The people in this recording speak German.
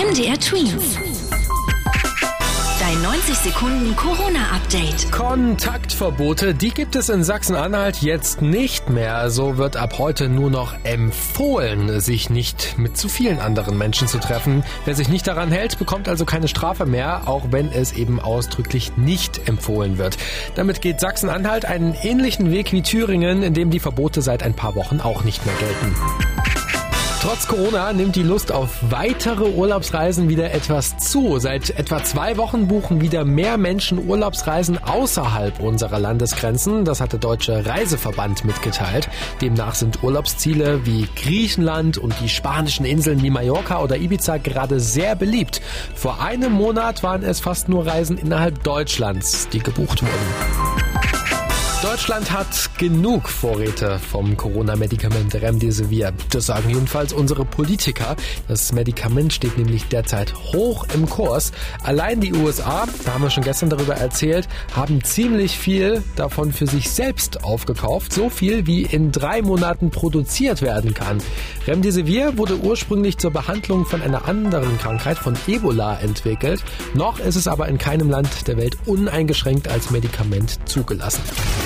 MDR Twins. Dein 90 Sekunden Corona-Update. Kontaktverbote, die gibt es in Sachsen-Anhalt jetzt nicht mehr. So wird ab heute nur noch empfohlen, sich nicht mit zu vielen anderen Menschen zu treffen. Wer sich nicht daran hält, bekommt also keine Strafe mehr, auch wenn es eben ausdrücklich nicht empfohlen wird. Damit geht Sachsen-Anhalt einen ähnlichen Weg wie Thüringen, in dem die Verbote seit ein paar Wochen auch nicht mehr gelten. Trotz Corona nimmt die Lust auf weitere Urlaubsreisen wieder etwas zu. Seit etwa zwei Wochen buchen wieder mehr Menschen Urlaubsreisen außerhalb unserer Landesgrenzen. Das hat der Deutsche Reiseverband mitgeteilt. Demnach sind Urlaubsziele wie Griechenland und die spanischen Inseln wie Mallorca oder Ibiza gerade sehr beliebt. Vor einem Monat waren es fast nur Reisen innerhalb Deutschlands, die gebucht wurden. Deutschland hat genug Vorräte vom Corona-Medikament Remdesivir. Das sagen jedenfalls unsere Politiker. Das Medikament steht nämlich derzeit hoch im Kurs. Allein die USA, da haben wir schon gestern darüber erzählt, haben ziemlich viel davon für sich selbst aufgekauft. So viel, wie in drei Monaten produziert werden kann. Remdesivir wurde ursprünglich zur Behandlung von einer anderen Krankheit, von Ebola, entwickelt. Noch ist es aber in keinem Land der Welt uneingeschränkt als Medikament zugelassen.